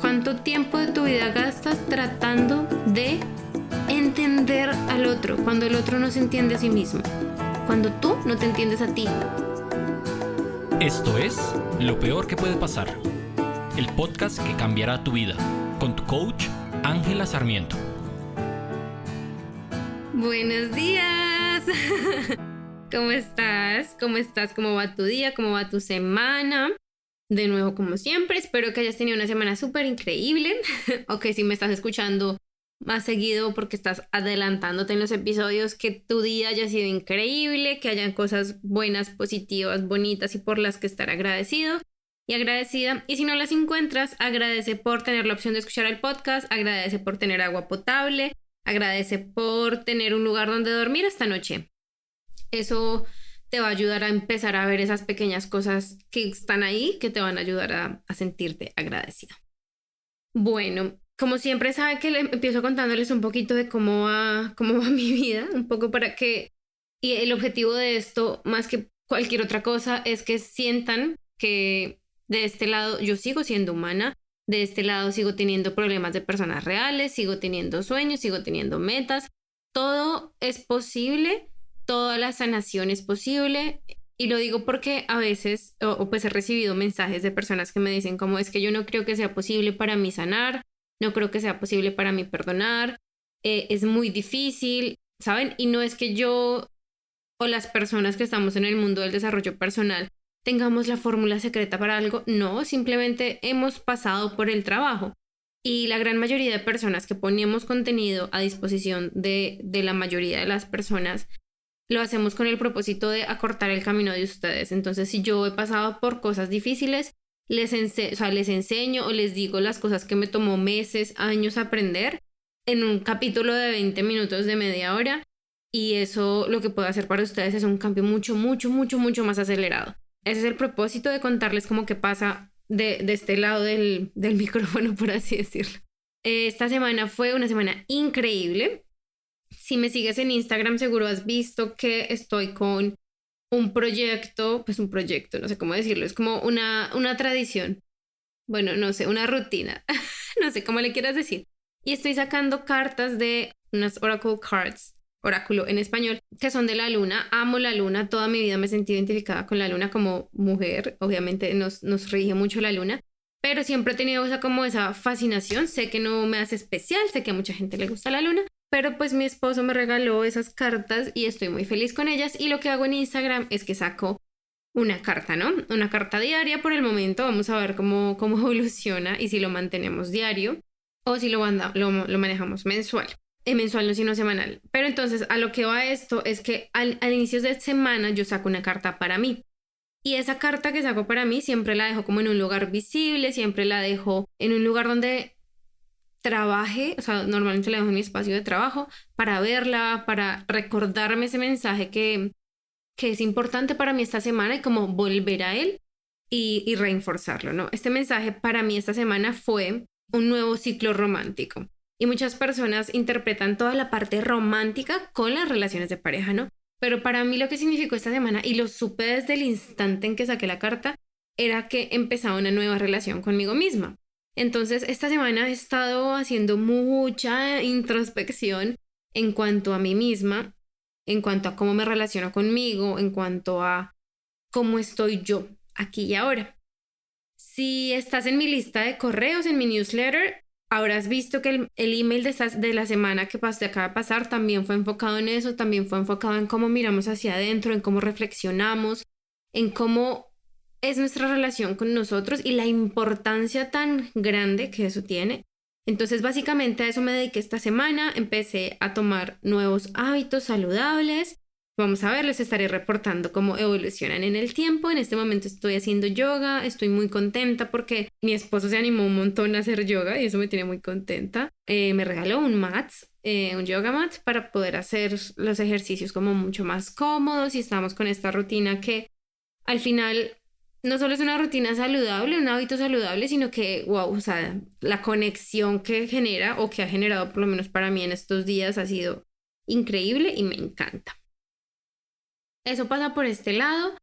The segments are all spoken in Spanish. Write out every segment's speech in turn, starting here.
¿Cuánto tiempo de tu vida gastas tratando de entender al otro cuando el otro no se entiende a sí mismo? Cuando tú no te entiendes a ti. Esto es Lo Peor que puede pasar, el podcast que cambiará tu vida, con tu coach Ángela Sarmiento. Buenos días. ¿Cómo estás? ¿Cómo estás? ¿Cómo va tu día? ¿Cómo va tu semana? De nuevo, como siempre, espero que hayas tenido una semana súper increíble o que si me estás escuchando más seguido porque estás adelantándote en los episodios, que tu día haya sido increíble, que hayan cosas buenas, positivas, bonitas y por las que estar agradecido y agradecida. Y si no las encuentras, agradece por tener la opción de escuchar el podcast, agradece por tener agua potable, agradece por tener un lugar donde dormir esta noche. Eso te va a ayudar a empezar a ver esas pequeñas cosas que están ahí que te van a ayudar a, sentirte agradecida. Bueno, como siempre sabe que le empiezo contándoles un poquito de cómo va, cómo va mi vida, un poco para que... Y el objetivo de esto, más que cualquier otra cosa, es que sientan que de este lado yo sigo siendo humana, de este lado sigo teniendo problemas de personas reales, sigo teniendo sueños, sigo teniendo metas. Todo es posible toda la sanación es posible. Y lo digo porque a veces, o, pues he recibido mensajes de personas que me dicen como es que yo no creo que sea posible para mí sanar, no creo que sea posible para mí perdonar, eh, es muy difícil, ¿saben? Y no es que yo o las personas que estamos en el mundo del desarrollo personal tengamos la fórmula secreta para algo, no, simplemente hemos pasado por el trabajo. Y la gran mayoría de personas que ponemos contenido a disposición de, de la mayoría de las personas lo hacemos con el propósito de acortar el camino de ustedes. Entonces, si yo he pasado por cosas difíciles, les, enseño o les digo las cosas que me tomó meses, años aprender en un capítulo de 20 minutos de media hora. Y eso lo que puedo hacer para ustedes es un cambio mucho, mucho, mucho, mucho más acelerado. Ese es el propósito de contarles cómo que pasa de, este lado del, del micrófono, por así decirlo. Esta semana fue una semana increíble si me sigues en Instagram, seguro has visto que estoy con un proyecto, pues un proyecto, no sé cómo decirlo, es como una, una tradición. Bueno, no sé, una rutina, no sé cómo le quieras decir. Y estoy sacando cartas de unas Oracle Cards, oráculo en español, que son de la luna. Amo la luna, toda mi vida me sentido identificada con la luna como mujer, obviamente nos, nos rige mucho la luna, pero siempre he tenido esa, como esa fascinación. Sé que no me hace especial, sé que a mucha gente le gusta la luna, pero pues mi esposo me regaló esas cartas y estoy muy feliz con ellas. Y lo que hago en Instagram es que saco una carta, ¿no? Una carta diaria por el momento. Vamos a ver cómo, cómo evoluciona y si lo mantenemos diario o si lo, lo, manejamos mensual. Eh, mensual no, sino semanal. Pero entonces a lo que va esto es que al, al inicio de semana yo saco una carta para mí. Y esa carta que saco para mí siempre la dejo como en un lugar visible, siempre la dejo en un lugar donde trabaje, o sea, normalmente le dejo mi espacio de trabajo para verla, para recordarme ese mensaje que, que es importante para mí esta semana y como volver a él y, y ¿no? Este mensaje para mí esta semana fue un nuevo ciclo romántico. Y muchas personas interpretan toda la parte romántica con las relaciones de pareja, ¿no? Pero para mí lo que significó esta semana, y lo supe desde el instante en que saqué la carta, era que empezaba una nueva relación conmigo misma. Entonces, esta semana he estado haciendo mucha introspección en cuanto a mí misma, en cuanto a cómo me relaciono conmigo, en cuanto a cómo estoy yo aquí y ahora. Si estás en mi lista de correos, en mi newsletter, habrás visto que el, email de, la semana que pasó, acaba de pasar también fue enfocado en eso, también fue enfocado en cómo miramos hacia adentro, en cómo reflexionamos, en cómo es nuestra relación con nosotros y la importancia tan grande que eso tiene. Entonces, básicamente a eso me dediqué esta semana. Empecé a tomar nuevos hábitos saludables. Vamos a ver, les estaré reportando cómo evolucionan en el tiempo. En este momento estoy haciendo yoga, estoy muy contenta porque mi esposo se animó un montón a hacer yoga y eso me tiene muy contenta. Eh, me regaló un mat, eh, un yoga mat para poder hacer los ejercicios como mucho más cómodos y estamos con esta rutina que al final no solo es una rutina saludable, un hábito saludable, sino que, wow, o sea, la conexión que genera o que ha generado, por lo menos para mí en estos días, ha sido increíble y me encanta. Eso pasa por este lado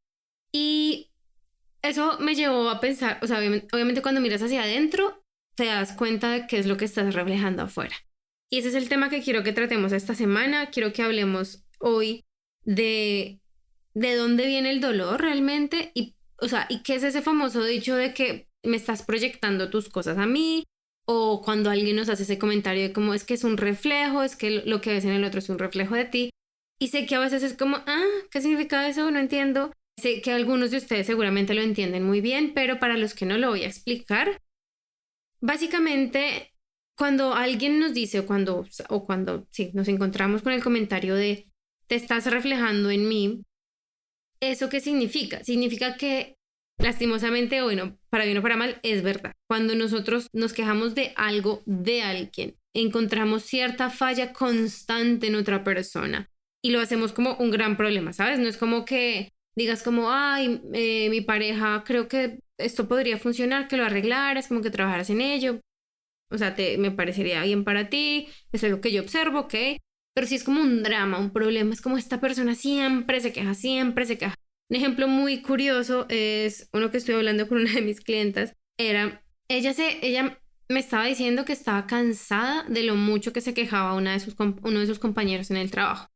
y eso me llevó a pensar, o sea, obviamente, cuando miras hacia adentro, te das cuenta de qué es lo que estás reflejando afuera. Y ese es el tema que quiero que tratemos esta semana. Quiero que hablemos hoy de de dónde viene el dolor realmente y, o sea, y qué es ese famoso dicho de que me estás proyectando tus cosas a mí o cuando alguien nos hace ese comentario de como es que es un reflejo, es que lo que ves en el otro es un reflejo de ti. Y sé que a veces es como, ah, ¿qué significa eso? No entiendo. Sé que algunos de ustedes seguramente lo entienden muy bien, pero para los que no lo voy a explicar, básicamente cuando alguien nos dice o cuando, o cuando sí, nos encontramos con el comentario de te estás reflejando en mí, ¿eso qué significa? Significa que lastimosamente, bueno, para bien o para mal, es verdad. Cuando nosotros nos quejamos de algo, de alguien, encontramos cierta falla constante en otra persona y lo hacemos como un gran problema, ¿sabes? No es como que digas como, ay, eh, mi pareja, creo que esto podría funcionar, que lo arreglaras, como que trabajaras en ello. O sea, me parecería bien para ti, eso es lo que yo observo, ¿ok? Pero si es como un drama, un problema, es como esta persona siempre se queja, siempre se queja. Un ejemplo muy curioso es uno que estoy hablando con una de mis clientas. Era, ella, se, ella me estaba diciendo que estaba cansada de lo mucho que se quejaba una de sus, uno de sus compañeros en el trabajo.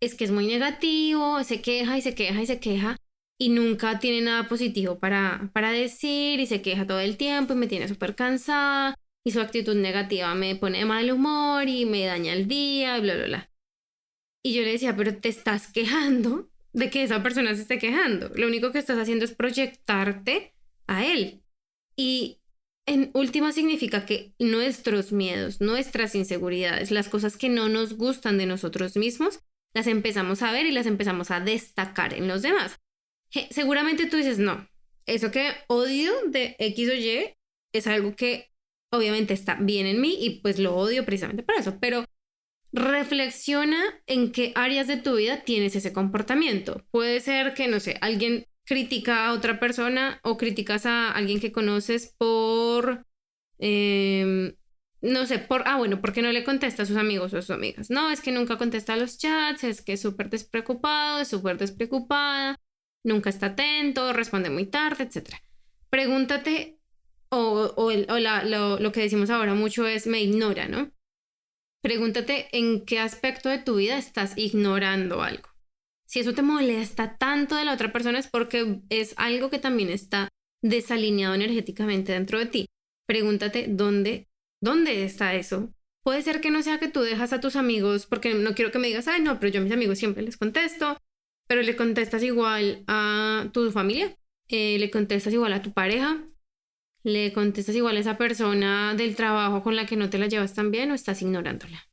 Es que es muy negativo, se queja y se queja y se queja y nunca tiene nada positivo para, para decir y se queja todo el tiempo y me tiene súper cansada y su actitud negativa me pone de mal humor y me daña el día y bla, bla, bla. Y yo le decía, pero te estás quejando de que esa persona se esté quejando. Lo único que estás haciendo es proyectarte a él. Y en última significa que nuestros miedos, nuestras inseguridades, las cosas que no nos gustan de nosotros mismos, las empezamos a ver y las empezamos a destacar en los demás. seguramente tú dices, no, eso que odio de X o Y es algo que obviamente está bien en mí y pues lo odio precisamente por eso, pero reflexiona en qué áreas de tu vida tienes ese comportamiento. Puede ser que, no sé, alguien critica a otra persona o criticas a alguien que conoces por, em, no sé, por, ah, bueno, porque no le contesta a sus amigos o a sus amigas. No, es que nunca contesta a los chats, es que es súper despreocupado, es súper despreocupada, nunca está atento, responde muy tarde, etc. Pregúntate, o, o, lo, lo que decimos ahora mucho es me ignora, ¿no? Pregúntate en qué aspecto de tu vida estás ignorando algo. Si eso te molesta tanto de la otra persona es porque es algo que también está desalineado energéticamente dentro de ti. Pregúntate dónde, dónde está eso. Puede ser que no sea que tú dejas a tus amigos, porque no quiero que me digas, ay, no, pero yo a mis amigos siempre les contesto, pero le contestas igual a tu familia, eh, le contestas igual a tu pareja, le contestas igual a esa persona del trabajo con la que no te la llevas tan bien o estás ignorándola.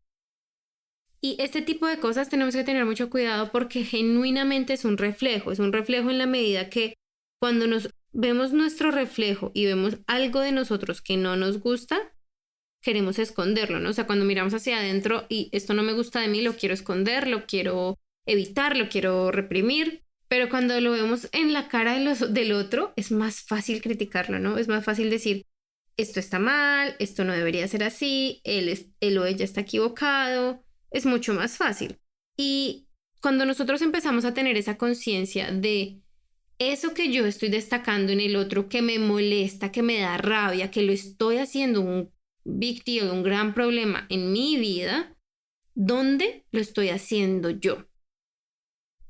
Y este tipo de cosas tenemos que tener mucho cuidado porque genuinamente es un reflejo, es un reflejo en la medida que cuando nos vemos nuestro reflejo y vemos algo de nosotros que no nos gusta, queremos esconderlo, ¿no? O sea, cuando miramos hacia adentro y esto no me gusta de mí, lo quiero esconder, lo quiero evitar, lo quiero reprimir, pero cuando lo vemos en la cara del otro, es más fácil criticarlo, ¿no? Es más fácil decir, esto está mal, esto no debería ser así, él, él o ella está equivocado, es mucho más fácil. Y cuando nosotros empezamos a tener esa conciencia de eso que yo estoy destacando en el otro, que me molesta, que me da rabia, que lo estoy haciendo un big deal, un gran problema en mi vida, ¿dónde lo estoy haciendo yo?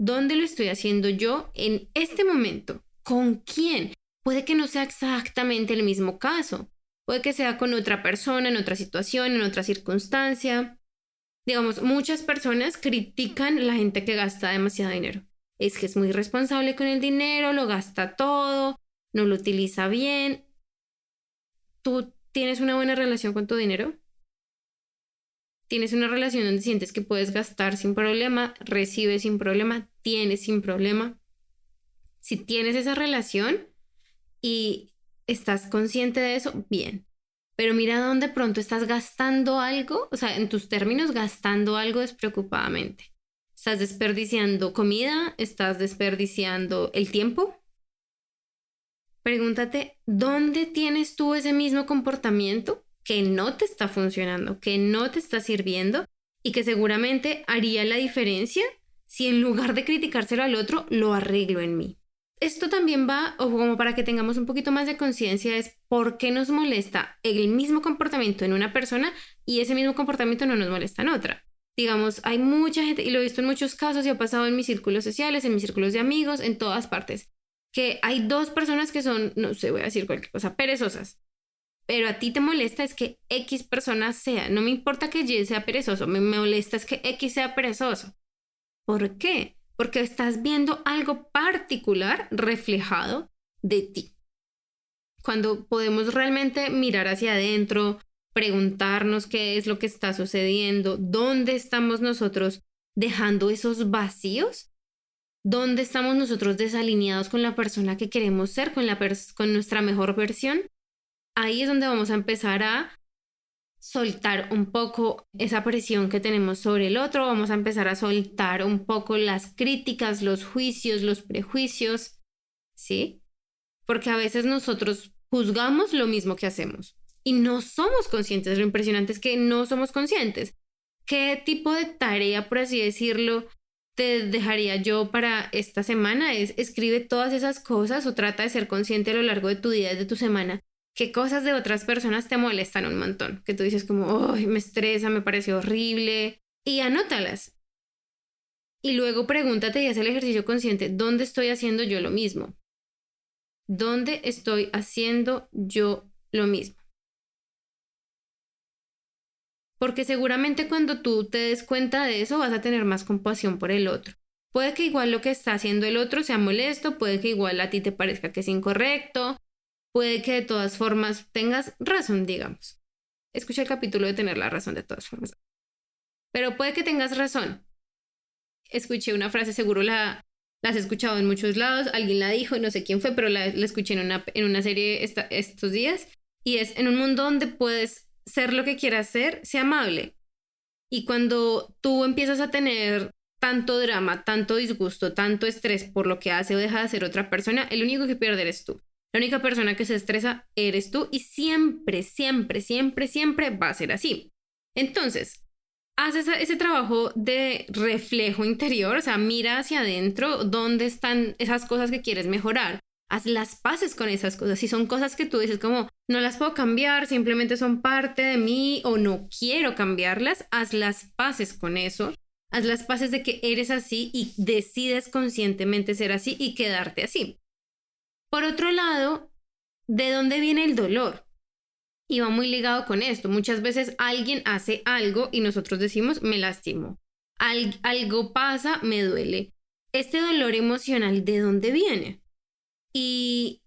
¿Dónde lo estoy haciendo yo en este momento? ¿Con quién? Puede que no sea exactamente el mismo caso. Puede que sea con otra persona, en otra situación, en otra circunstancia. Digamos, muchas personas critican la gente que gasta demasiado dinero. Es que es muy responsable con el dinero, lo gasta todo, no lo utiliza bien. ¿Tú tienes una buena relación con tu dinero? Tienes una relación donde sientes que puedes gastar sin problema, recibes sin problema, tienes sin problema. Si tienes esa relación y estás consciente de eso, bien. Pero mira dónde pronto estás gastando algo, o sea, en tus términos, gastando algo despreocupadamente. Estás desperdiciando comida, estás desperdiciando el tiempo. Pregúntate, ¿dónde tienes tú ese mismo comportamiento? Que no te está funcionando, que no te está sirviendo y que seguramente haría la diferencia si en lugar de criticárselo al otro, lo arreglo en mí. esto también va, o como para que tengamos un poquito más de conciencia, es por qué nos molesta el mismo comportamiento en una persona y ese mismo comportamiento no nos molesta en otra. Digamos, hay mucha gente, y lo he visto en muchos casos y ha pasado en mis círculos sociales, en mis círculos de amigos, en todas partes, que hay dos personas que son, no sé, voy a decir cualquier cosa, perezosas. Pero a ti te molesta es que X persona sea. No me importa que Y sea perezoso, me molesta es que X sea perezoso. ¿Por qué? porque estás viendo algo particular reflejado de ti. Cuando podemos realmente mirar hacia adentro, preguntarnos qué es lo que está sucediendo, dónde estamos nosotros dejando esos vacíos, dónde estamos nosotros desalineados con la persona que queremos ser, con, la con nuestra mejor versión, ahí es donde vamos a empezar a soltar un poco esa presión que tenemos sobre el otro, vamos a empezar a soltar un poco las críticas, los juicios, los prejuicios, ¿sí? Porque a veces nosotros juzgamos lo mismo que hacemos y no somos conscientes. Lo impresionante es que no somos conscientes. ¿Qué tipo de tarea, por así decirlo, te dejaría yo para esta semana? Es escribe todas esas cosas o trata de ser consciente a lo largo de tu día, de tu semana, qué cosas de otras personas te molestan un montón, que tú dices como, me estresa, me parece horrible, y anótalas. Y luego pregúntate y haz el ejercicio consciente, ¿dónde estoy haciendo yo lo mismo? ¿Dónde estoy haciendo yo lo mismo? Porque seguramente cuando tú te des cuenta de eso vas a tener más compasión por el otro. Puede que igual lo que está haciendo el otro sea molesto, puede que igual a ti te parezca que es incorrecto, puede que de todas formas tengas razón, digamos. Escucha el capítulo de tener la razón de todas formas. Pero puede que tengas razón. Escuché una frase, seguro la, has escuchado en muchos lados, alguien la dijo, no sé quién fue, pero la, escuché en una, en una serie estos días. Y es, en un mundo donde puedes ser lo que quieras ser, sea amable. Y cuando tú empiezas a tener tanto drama, tanto disgusto, tanto estrés por lo que hace o deja de hacer otra persona, el único que pierde eres tú. La única persona que se estresa eres tú y siempre, siempre, siempre, siempre va a ser así. Entonces, haz ese trabajo de reflejo interior, o sea, mira hacia adentro dónde están esas cosas que quieres mejorar. Haz las paces con esas cosas. Si son cosas que tú dices como, no las puedo cambiar, simplemente son parte de mí o no quiero cambiarlas, haz las paces con eso. Haz las paces de que eres así y decides conscientemente ser así y quedarte así. Por otro lado, ¿de dónde viene el dolor? Y va muy ligado con esto. Muchas veces alguien hace algo y nosotros decimos, me lastimo. algo pasa, me duele. Este dolor emocional, ¿de dónde viene? Y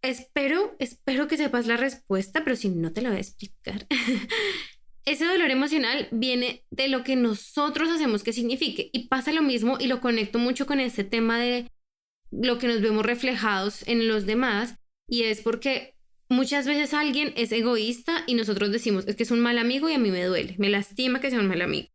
espero, espero que sepas la respuesta, pero si no te la voy a explicar. Ese dolor emocional viene de lo que nosotros hacemos que signifique. Y pasa lo mismo y lo conecto mucho con este tema de lo que nos vemos reflejados en los demás y es porque muchas veces alguien es egoísta y nosotros decimos, es que es un mal amigo y a mí me duele, me lastima que sea un mal amigo.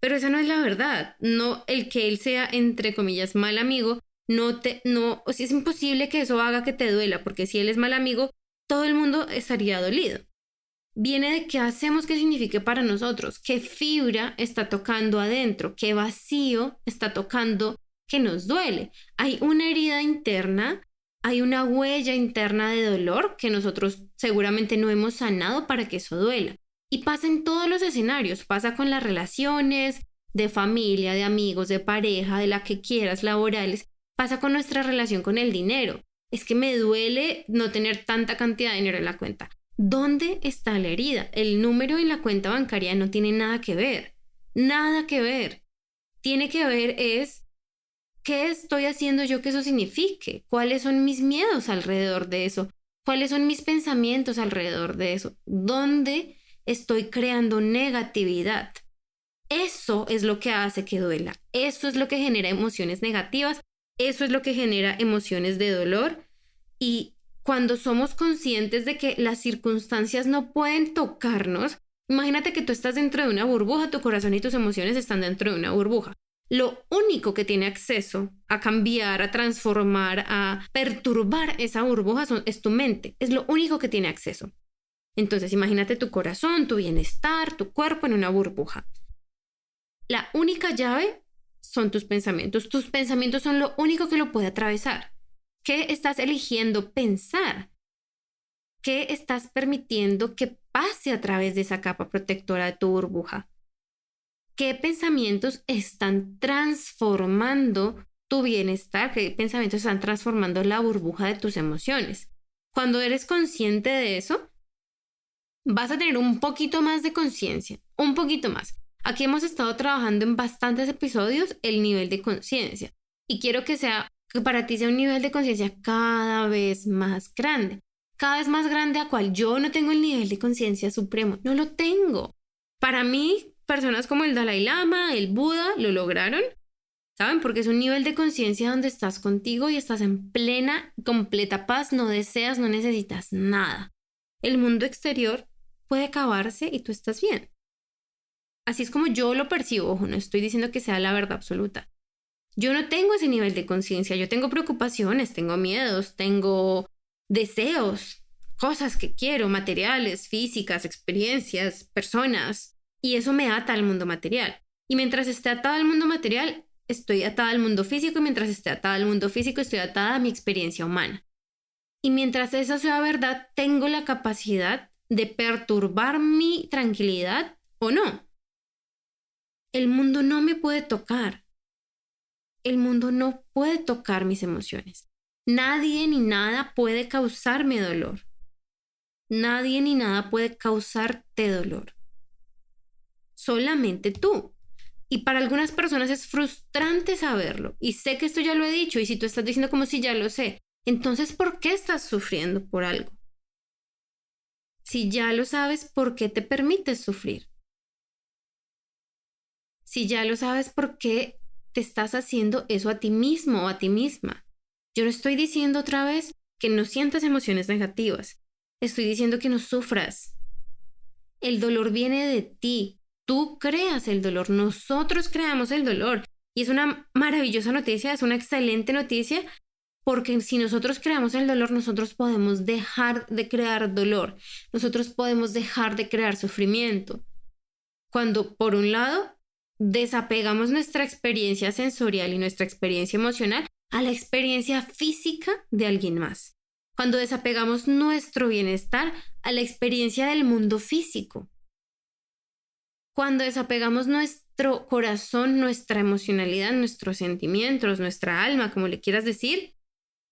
Pero esa no es la verdad, no el que él sea entre comillas mal amigo, no te no, o sea, es imposible que eso haga que te duela, porque si él es mal amigo, todo el mundo estaría dolido. Viene de qué hacemos que signifique para nosotros, qué fibra está tocando adentro, qué vacío está tocando que nos duele. Hay una herida interna, hay una huella interna de dolor que nosotros seguramente no hemos sanado para que eso duela. Y pasa en todos los escenarios, pasa con las relaciones de familia, de amigos, de pareja, de la que quieras, laborales, pasa con nuestra relación con el dinero. Es que me duele no tener tanta cantidad de dinero en la cuenta. ¿Dónde está la herida? El número en la cuenta bancaria no tiene nada que ver. Nada que ver. Tiene que ver es ¿Qué estoy haciendo yo que eso signifique? ¿Cuáles son mis miedos alrededor de eso? ¿Cuáles son mis pensamientos alrededor de eso? ¿Dónde estoy creando negatividad? Eso es lo que hace que duela. Eso es lo que genera emociones negativas. Eso es lo que genera emociones de dolor. Y cuando somos conscientes de que las circunstancias no pueden tocarnos, imagínate que tú estás dentro de una burbuja, tu corazón y tus emociones están dentro de una burbuja lo único que tiene acceso a cambiar, a transformar, a perturbar esa burbuja es tu mente. Es lo único que tiene acceso. Entonces, imagínate tu corazón, tu bienestar, tu cuerpo en una burbuja. La única llave son tus pensamientos. Tus pensamientos son lo único que lo puede atravesar. ¿Qué estás eligiendo pensar? ¿Qué estás permitiendo que pase a través de esa capa protectora de tu burbuja? ¿Qué pensamientos están transformando tu bienestar? ¿Qué pensamientos están transformando la burbuja de tus emociones? Cuando eres consciente de eso, vas a tener un poquito más de conciencia, un poquito más. Aquí hemos estado trabajando en bastantes episodios el nivel de conciencia y quiero que sea que para ti sea un nivel de conciencia cada vez más grande, cada vez más grande a cual yo no tengo el nivel de conciencia supremo, no lo tengo. Para mí, personas como el Dalai Lama, el Buda, lo lograron, ¿saben? Porque es un nivel de conciencia donde estás contigo y estás en plena, completa paz, no deseas, no necesitas nada. El mundo exterior puede acabarse y tú estás bien. Así es como yo lo percibo, ojo, no estoy diciendo que sea la verdad absoluta. Yo no tengo ese nivel de conciencia, yo tengo preocupaciones, tengo miedos, tengo deseos, cosas que quiero, materiales, físicas, experiencias, personas, y eso me ata al mundo material. Y mientras esté atada al mundo material, estoy atada al mundo físico, y mientras esté atada al mundo físico, estoy atada a mi experiencia humana. Y mientras eso sea verdad, tengo la capacidad de perturbar mi tranquilidad o no. El mundo no me puede tocar el mundo no puede tocar mis emociones. Nadie ni nada puede causarme dolor. Nadie ni nada puede causarte dolor. Solamente tú. Y para algunas personas es frustrante saberlo. Y sé que esto ya lo he dicho. Y si tú estás diciendo como si ya lo sé, entonces ¿por qué estás sufriendo por algo? Si ya lo sabes, ¿por qué te permites sufrir? Si ya lo sabes, ¿por qué te estás haciendo eso a ti mismo o a ti misma. Yo no estoy diciendo otra vez que no sientas emociones negativas. Estoy diciendo que no sufras. El dolor viene de ti. Tú creas el dolor. Nosotros creamos el dolor. Y es una maravillosa noticia, es una excelente noticia, porque si nosotros creamos el dolor, nosotros podemos dejar de crear dolor. Nosotros podemos dejar de crear sufrimiento. Cuando, por un lado, desapegamos nuestra experiencia sensorial y nuestra experiencia emocional a la experiencia física de alguien más. Cuando desapegamos nuestro bienestar a la experiencia del mundo físico. Cuando desapegamos nuestro corazón, nuestra emocionalidad, nuestros sentimientos, nuestra alma, como le quieras decir,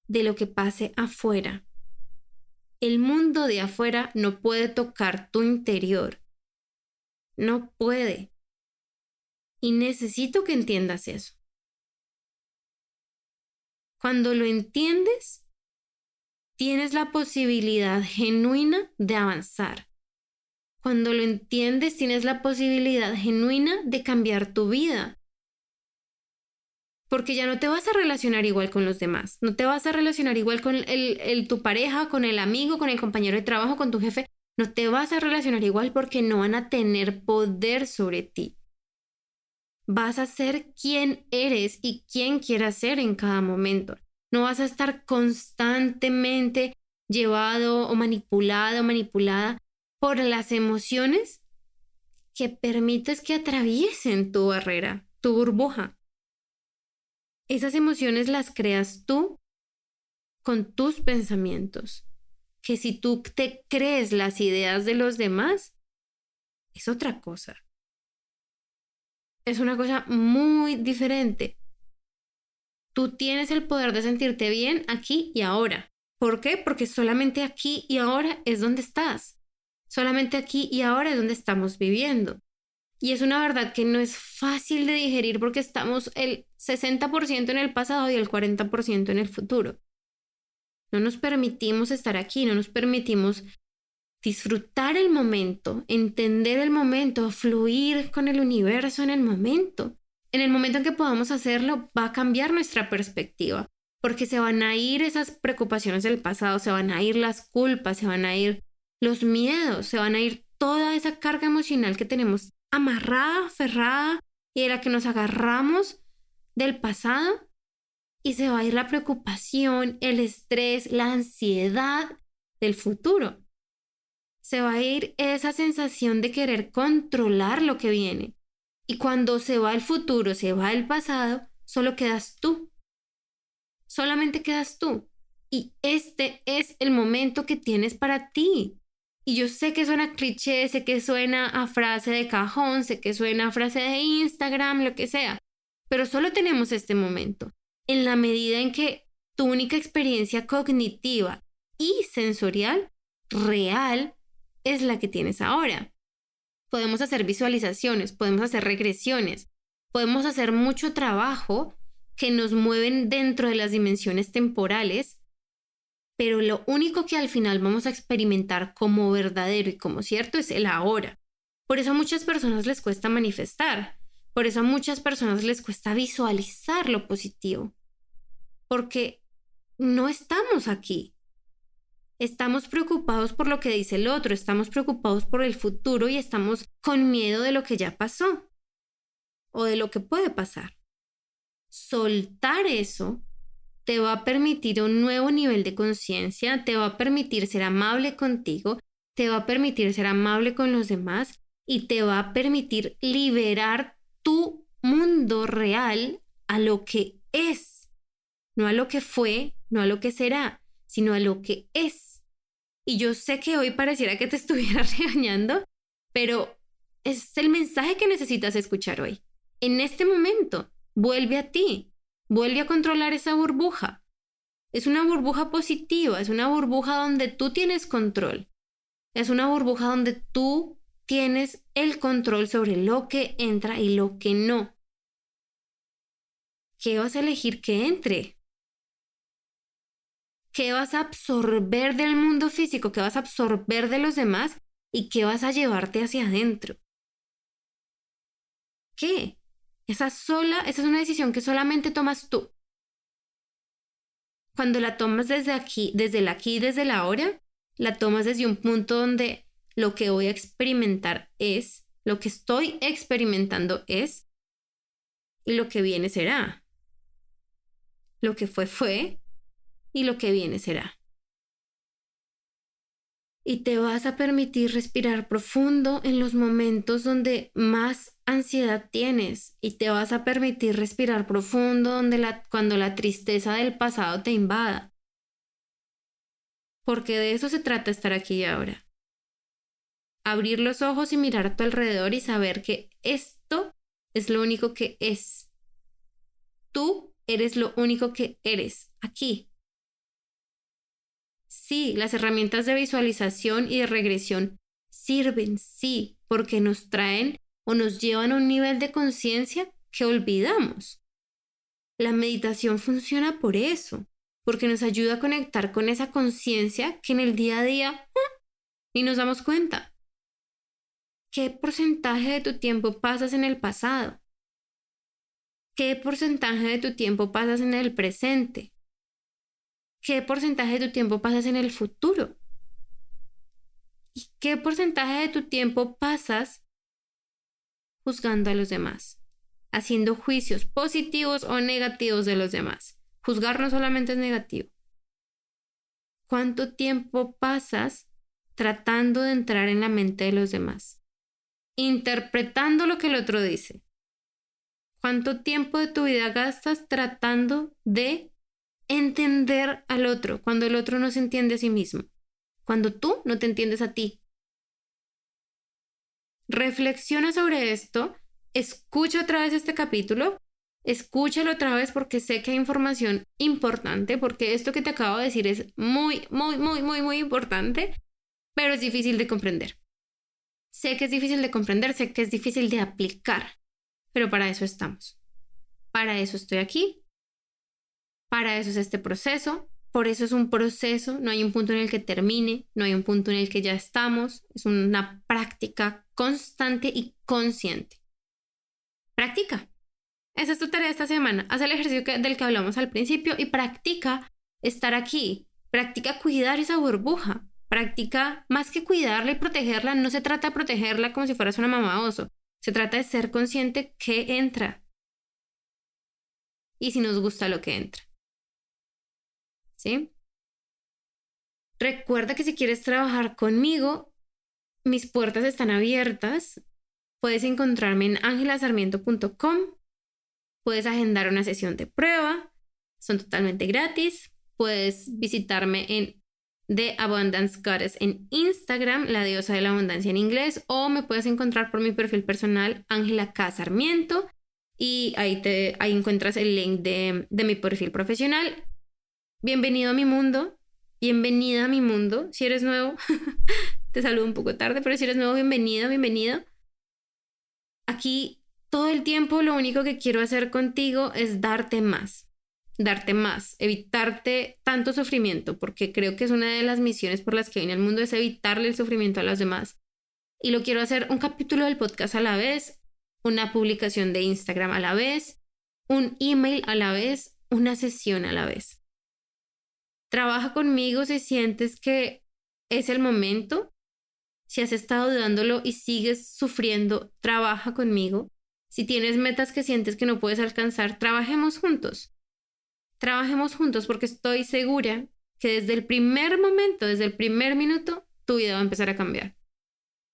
de lo que pase afuera. El mundo de afuera no puede tocar tu interior. No puede. Y necesito que entiendas eso. Cuando lo entiendes, tienes la posibilidad genuina de avanzar. Cuando lo entiendes, tienes la posibilidad genuina de cambiar tu vida. Porque ya no te vas a relacionar igual con los demás, no te vas a relacionar igual con el, tu pareja, con el amigo, con el compañero de trabajo, con tu jefe. No te vas a relacionar igual porque no van a tener poder sobre ti vas a ser quien eres y quien quieras ser en cada momento. No vas a estar constantemente llevado o manipulado o manipulada por las emociones que permites que atraviesen tu barrera, tu burbuja. Esas emociones las creas tú con tus pensamientos. Que si tú te crees las ideas de los demás, es otra cosa es una cosa muy diferente. Tú tienes el poder de sentirte bien aquí y ahora. ¿Por qué? Porque solamente aquí y ahora es donde estás. Solamente aquí y ahora es donde estamos viviendo. Y es una verdad que no es fácil de digerir porque estamos el 60% en el pasado y el 40% en el futuro. No nos permitimos estar aquí, no nos permitimos disfrutar el momento, entender el momento, fluir con el universo en el momento. En el momento en que podamos hacerlo, va a cambiar nuestra perspectiva, porque se van a ir esas preocupaciones del pasado, se van a ir las culpas, se van a ir los miedos, se van a ir toda esa carga emocional que tenemos amarrada, aferrada y de la que nos agarramos del pasado y se va a ir la preocupación, el estrés, la ansiedad del futuro se va a ir esa sensación de querer controlar lo que viene, Y cuando se va el futuro, se va el pasado, solo quedas tú. Solamente quedas tú. Y este es el momento que tienes para ti. Y yo sé que suena cliché, sé que suena a frase de cajón, sé que suena a frase de Instagram, lo que sea, pero solo tenemos este momento. En la medida en que tu única experiencia cognitiva y sensorial real es la que tienes ahora. Podemos hacer visualizaciones, podemos hacer regresiones, podemos hacer mucho trabajo que nos mueven dentro de las dimensiones temporales, pero lo único que al final vamos a experimentar como verdadero y como cierto es el ahora. Por eso a muchas personas les cuesta manifestar, por eso a muchas personas les cuesta visualizar lo positivo, porque no estamos aquí. Estamos preocupados por lo que dice el otro, estamos preocupados por el futuro y estamos con miedo de lo que ya pasó o de lo que puede pasar. Soltar eso te va a permitir un nuevo nivel de conciencia, te va a permitir ser amable contigo, te va a permitir ser amable con los demás y te va a permitir liberar tu mundo real a lo que es, no a lo que fue, no a lo que será, sino a lo que es. Y yo sé que hoy pareciera que te estuviera regañando, pero es el mensaje que necesitas escuchar hoy. En este momento, vuelve a ti, vuelve a controlar esa burbuja. Es una burbuja positiva, es una burbuja donde tú tienes control. Es una burbuja donde tú tienes el control sobre lo que entra y lo que no. ¿Qué vas a elegir que entre? qué vas a absorber del mundo físico, qué vas a absorber de los demás y qué vas a llevarte hacia adentro. ¿Qué? Esa sola, esa es una decisión que solamente tomas tú. Cuando la tomas desde aquí, desde el aquí, desde el ahora, la tomas desde un punto donde lo que voy a experimentar es, lo que estoy experimentando es, y lo que viene será. Lo que fue fue, y lo que viene será. Y te vas a permitir respirar profundo en los momentos donde más ansiedad tienes y te vas a permitir respirar profundo donde la, cuando la tristeza del pasado te invada. Porque de eso se trata estar aquí y ahora. Abrir los ojos y mirar a tu alrededor y saber que esto es lo único que es. Tú eres lo único que eres aquí, Sí, las herramientas de visualización y de regresión sirven, sí, porque nos traen o nos llevan a un nivel de conciencia que olvidamos. La meditación funciona por eso, porque nos ayuda a conectar con esa conciencia que en el día a día ¡ah! ni nos damos cuenta. ¿Qué porcentaje de tu tiempo pasas en el pasado? ¿Qué porcentaje de tu tiempo pasas en el presente? Qué porcentaje de tu tiempo pasas en el futuro y qué porcentaje de tu tiempo pasas juzgando a los demás, haciendo juicios positivos o negativos de los demás. Juzgar no solamente es negativo. ¿Cuánto tiempo pasas tratando de entrar en la mente de los demás? Interpretando lo que el otro dice. ¿Cuánto tiempo de tu vida gastas tratando de entender al otro cuando el otro no se entiende a sí mismo, cuando tú no te entiendes a ti. Reflexiona sobre esto, escucha otra vez este capítulo, escúchalo otra vez porque sé que hay información importante, porque esto que te acabo de decir es muy, muy, muy, muy, muy importante, pero es difícil de comprender. Sé que es difícil de comprender, sé que es difícil de aplicar, pero para eso estamos. Para eso estoy aquí, para eso es este proceso, por eso es un proceso, no hay un punto en el que termine, no hay un punto en el que ya estamos, es una práctica constante y consciente. Practica. Esa es tu tarea esta semana. Haz el ejercicio del que hablamos al principio y practica estar aquí. Practica cuidar esa burbuja. Practica más que cuidarla y protegerla. No se trata de protegerla como si fueras una mamá oso. Se trata de ser consciente que entra. Y si nos gusta lo que entra. Recuerda que si quieres trabajar conmigo, mis puertas están abiertas. puedes encontrarme en angelasarmiento.com. Puedes agendar una sesión de prueba. Son totalmente gratis. Puedes visitarme en The Abundance Goddess en Instagram, la diosa de la abundancia en inglés, o me puedes encontrar por mi perfil personal, Ángela K. Sarmiento, y ahí, te, ahí encuentras el link de, de mi perfil profesional. Bienvenido a mi mundo, bienvenida a mi mundo. Si eres nuevo, te saludo un poco tarde, pero si eres nuevo, bienvenido, bienvenido. Aquí todo el tiempo lo único que quiero hacer contigo es darte más darte más, evitarte tanto sufrimiento, porque creo que es una de las misiones por las que viene al mundo, es evitarle el sufrimiento a los demás. Y lo quiero hacer un capítulo del podcast a la vez, una publicación de Instagram a la vez, un email a la vez, una sesión a la vez. Trabaja conmigo si sientes que es el momento. Si has estado dudándolo y sigues sufriendo, trabaja conmigo. Si tienes metas que sientes que no puedes alcanzar, trabajemos juntos trabajemos juntos porque estoy segura que desde el primer momento, desde el primer minuto, tu vida va a empezar a cambiar.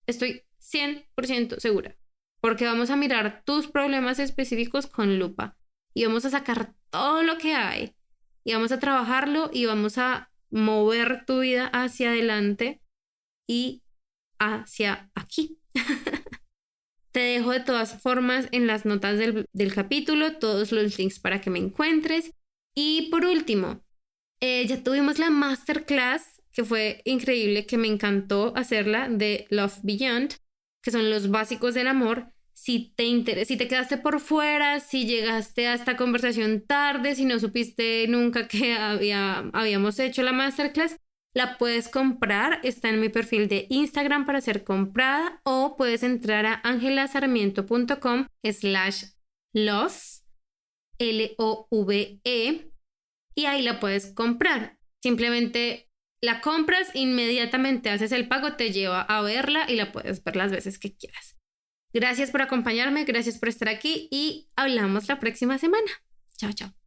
Estoy 100% segura, porque vamos a mirar tus problemas específicos con lupa y vamos a sacar todo lo que hay y vamos a trabajarlo y vamos a mover tu vida hacia adelante y hacia aquí. Te dejo de todas formas en las notas del, del capítulo todos los links para que me encuentres y por último, eh, ya tuvimos la masterclass, que fue increíble, que me encantó hacerla de Love Beyond, que son los básicos del amor. Si te, si te quedaste por fuera, si llegaste a esta conversación tarde, si no supiste nunca que había, habíamos hecho la masterclass, la puedes comprar, está en mi perfil de Instagram para ser comprada o puedes entrar a angelasarmiento.com slash love L-O-V-E, y ahí la puedes comprar. Simplemente la compras, inmediatamente haces el pago, te lleva a verla y la puedes ver las veces que quieras. Gracias por acompañarme, gracias por estar aquí y hablamos la próxima semana. Chao, chao.